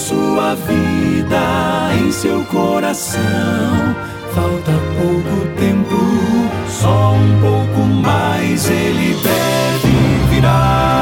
Sua vida, em seu coração, falta pouco tempo, só um pouco mais. Ele deve virar,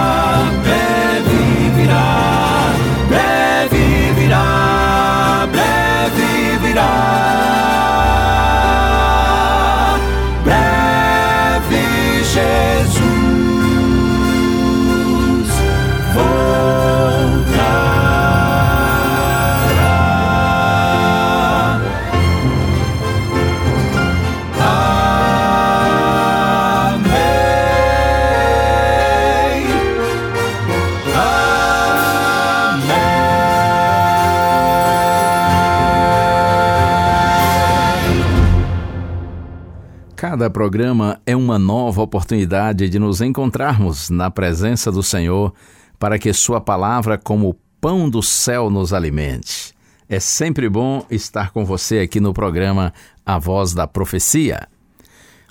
Cada programa é uma nova oportunidade de nos encontrarmos na presença do Senhor para que Sua palavra, como pão do céu, nos alimente. É sempre bom estar com você aqui no programa A Voz da Profecia.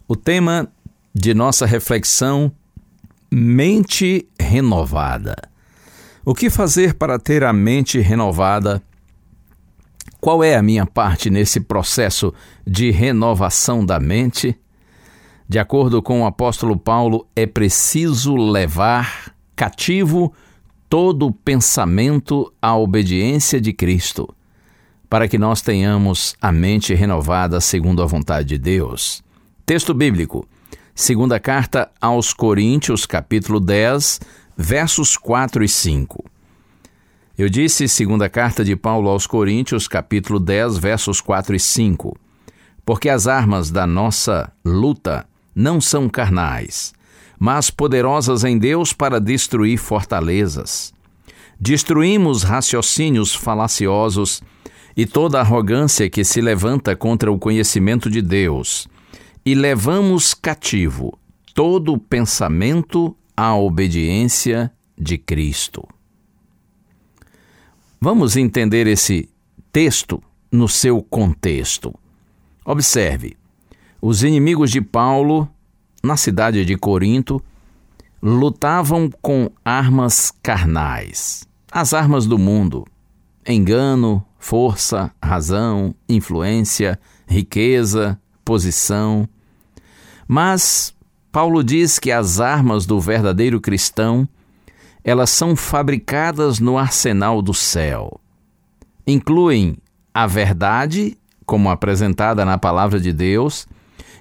O tema de nossa reflexão: mente renovada. O que fazer para ter a mente renovada? Qual é a minha parte nesse processo de renovação da mente? De acordo com o apóstolo Paulo, é preciso levar cativo todo pensamento à obediência de Cristo, para que nós tenhamos a mente renovada segundo a vontade de Deus. Texto bíblico: Segunda carta aos Coríntios, capítulo 10, versos 4 e 5. Eu disse segunda carta de Paulo aos Coríntios, capítulo 10, versos 4 e 5. Porque as armas da nossa luta não são carnais, mas poderosas em Deus para destruir fortalezas. Destruímos raciocínios falaciosos e toda arrogância que se levanta contra o conhecimento de Deus, e levamos cativo todo pensamento à obediência de Cristo. Vamos entender esse texto no seu contexto. Observe: os inimigos de Paulo, na cidade de Corinto, lutavam com armas carnais, as armas do mundo: engano, força, razão, influência, riqueza, posição. Mas Paulo diz que as armas do verdadeiro cristão elas são fabricadas no arsenal do céu. Incluem a verdade, como apresentada na palavra de Deus,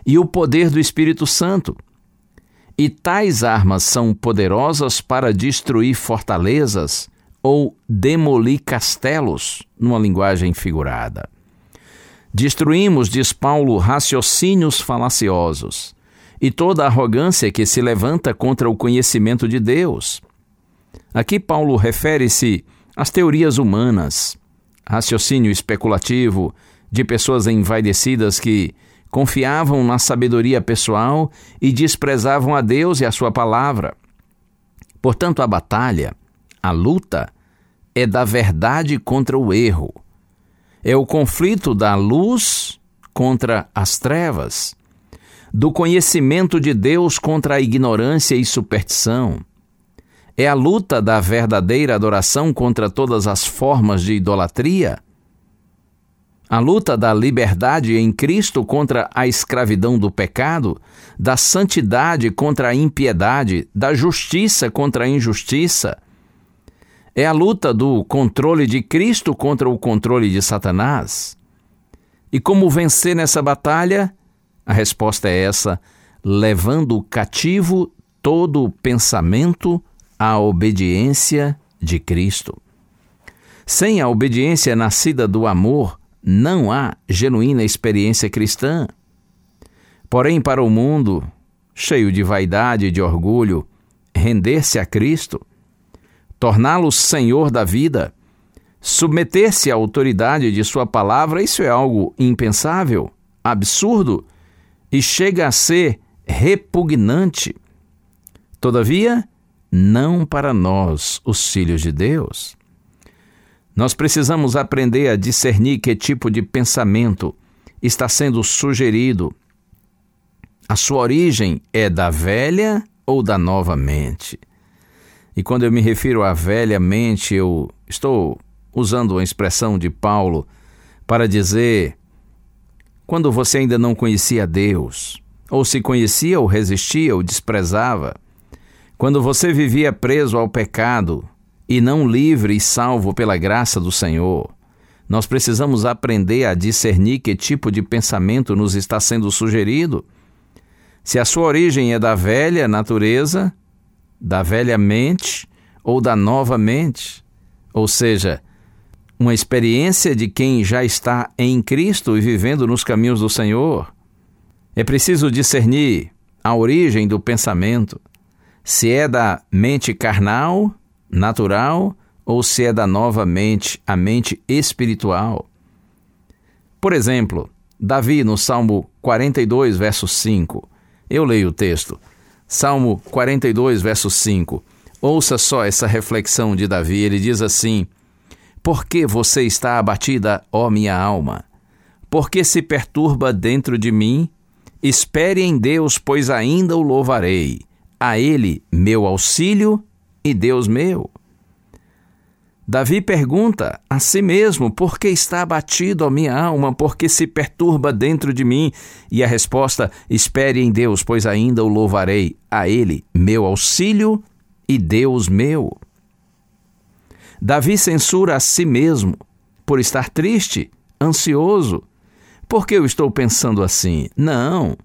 e o poder do Espírito Santo. E tais armas são poderosas para destruir fortalezas ou demolir castelos, numa linguagem figurada. Destruímos, diz Paulo, raciocínios falaciosos e toda arrogância que se levanta contra o conhecimento de Deus. Aqui Paulo refere-se às teorias humanas, raciocínio especulativo de pessoas envaidecidas que confiavam na sabedoria pessoal e desprezavam a Deus e a sua palavra. Portanto, a batalha, a luta, é da verdade contra o erro. É o conflito da luz contra as trevas, do conhecimento de Deus contra a ignorância e superstição. É a luta da verdadeira adoração contra todas as formas de idolatria. A luta da liberdade em Cristo contra a escravidão do pecado, da santidade contra a impiedade, da justiça contra a injustiça. É a luta do controle de Cristo contra o controle de Satanás. E como vencer nessa batalha? A resposta é essa: levando cativo todo pensamento à obediência de Cristo. Sem a obediência nascida do amor, não há genuína experiência cristã. Porém, para o mundo, cheio de vaidade e de orgulho, render-se a Cristo, torná-lo senhor da vida, submeter-se à autoridade de sua palavra, isso é algo impensável, absurdo e chega a ser repugnante. Todavia, não para nós, os filhos de Deus. Nós precisamos aprender a discernir que tipo de pensamento está sendo sugerido. A sua origem é da velha ou da nova mente? E quando eu me refiro à velha mente, eu estou usando a expressão de Paulo para dizer quando você ainda não conhecia Deus, ou se conhecia ou resistia ou desprezava, quando você vivia preso ao pecado e não livre e salvo pela graça do Senhor, nós precisamos aprender a discernir que tipo de pensamento nos está sendo sugerido. Se a sua origem é da velha natureza, da velha mente ou da nova mente, ou seja, uma experiência de quem já está em Cristo e vivendo nos caminhos do Senhor. É preciso discernir a origem do pensamento, se é da mente carnal, natural, ou se é da nova mente, a mente espiritual. Por exemplo, Davi no Salmo 42, verso 5. Eu leio o texto. Salmo 42, verso 5. Ouça só essa reflexão de Davi. Ele diz assim: Por que você está abatida, ó minha alma? Por que se perturba dentro de mim? Espere em Deus, pois ainda o louvarei a ele meu auxílio e Deus meu. Davi pergunta a si mesmo: Por que está abatido a minha alma? Por que se perturba dentro de mim? E a resposta: Espere em Deus, pois ainda o louvarei, a Ele, meu auxílio e Deus meu. Davi censura a si mesmo por estar triste, ansioso. Por que eu estou pensando assim? Não,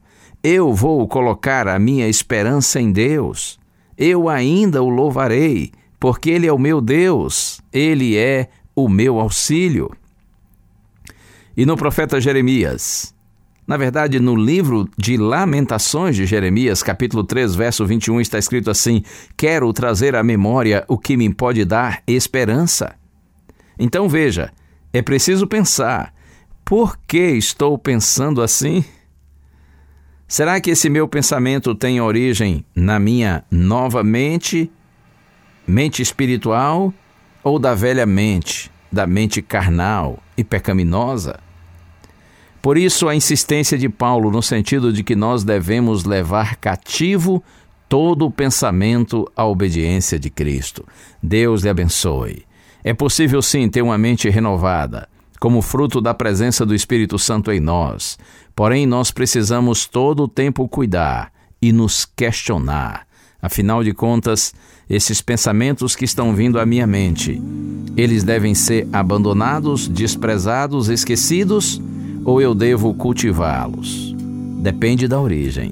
eu vou colocar a minha esperança em Deus. Eu ainda o louvarei, porque Ele é o meu Deus, Ele é o meu auxílio. E no profeta Jeremias, na verdade, no livro de Lamentações de Jeremias, capítulo 3, verso 21, está escrito assim: Quero trazer à memória o que me pode dar esperança. Então veja, é preciso pensar: por que estou pensando assim? Será que esse meu pensamento tem origem na minha nova mente, mente espiritual, ou da velha mente, da mente carnal e pecaminosa? Por isso, a insistência de Paulo no sentido de que nós devemos levar cativo todo o pensamento à obediência de Cristo. Deus lhe abençoe. É possível sim ter uma mente renovada, como fruto da presença do Espírito Santo em nós. Porém, nós precisamos todo o tempo cuidar e nos questionar. Afinal de contas, esses pensamentos que estão vindo à minha mente, eles devem ser abandonados, desprezados, esquecidos ou eu devo cultivá-los? Depende da origem.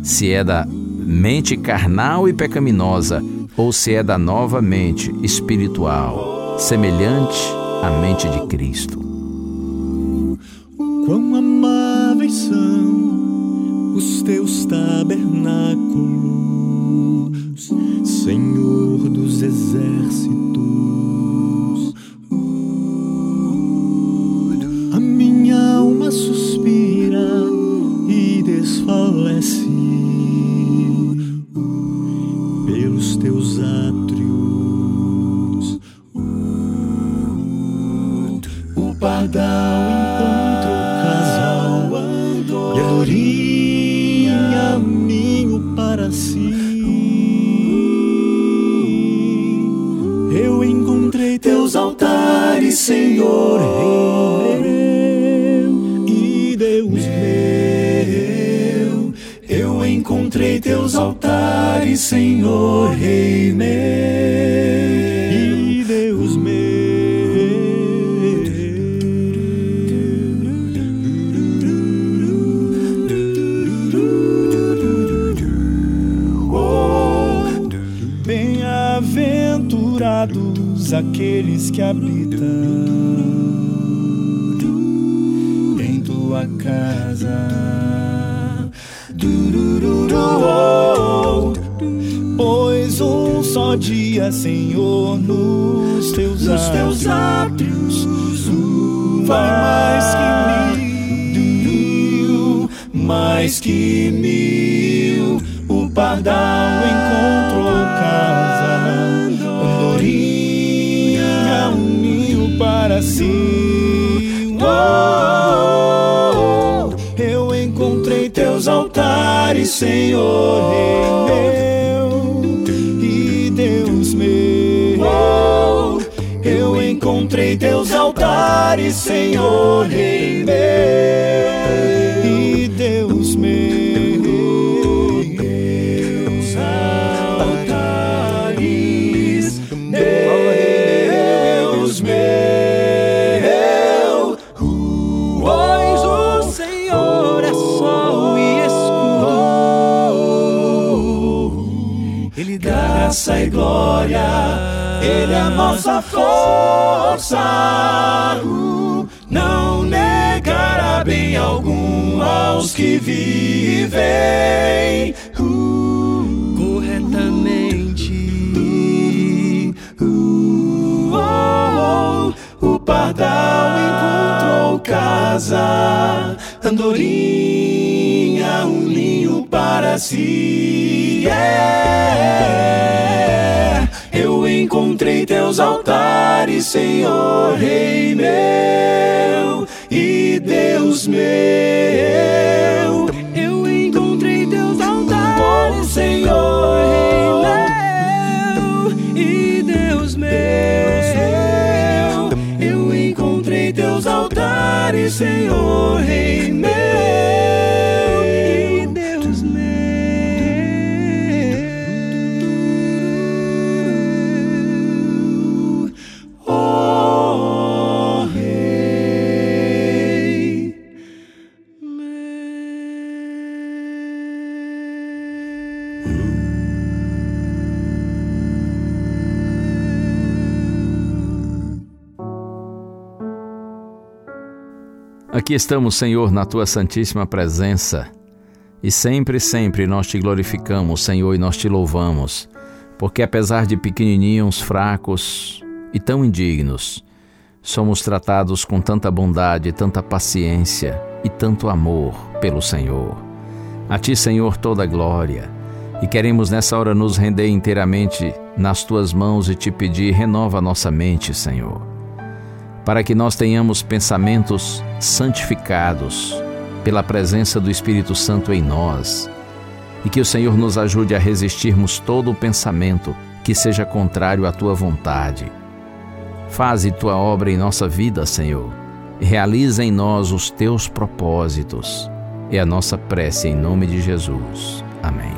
Se é da mente carnal e pecaminosa ou se é da nova mente espiritual, semelhante à mente de Cristo. Quão amáveis são os teus tabernáculos, Senhor dos exércitos. A minha alma suspira e desfalece pelos teus átrios. O pardal Senhor, Rei meu e Deus meu. Eu encontrei teus altares, Senhor, Rei meu. Bem-aventurados aqueles que habitam dia, Senhor, nos teus, nos teus átrios. Vai mais que mil, mais que mil. O pardal encontrou casa, andorinha, um ninho para si. Oh, eu encontrei teus altares, Senhor, rei meu. Encontrei teus altares, Senhor, Rei meu ele é a nossa força. Não negará bem algum aos que vivem corretamente. Oh, o pardal encontrou casa, andorinha, um ninho para si. Yeah encontrei teus altares, Senhor, Rei meu e Deus meu. Aqui estamos, Senhor, na tua santíssima presença. E sempre, sempre nós te glorificamos, Senhor, e nós te louvamos, porque apesar de pequenininhos, fracos e tão indignos, somos tratados com tanta bondade, tanta paciência e tanto amor pelo Senhor. A ti, Senhor, toda glória. E queremos nessa hora nos render inteiramente nas tuas mãos e te pedir, renova nossa mente, Senhor para que nós tenhamos pensamentos santificados pela presença do Espírito Santo em nós e que o Senhor nos ajude a resistirmos todo o pensamento que seja contrário à tua vontade. Faze tua obra em nossa vida, Senhor, realiza em nós os teus propósitos. É a nossa prece em nome de Jesus. Amém.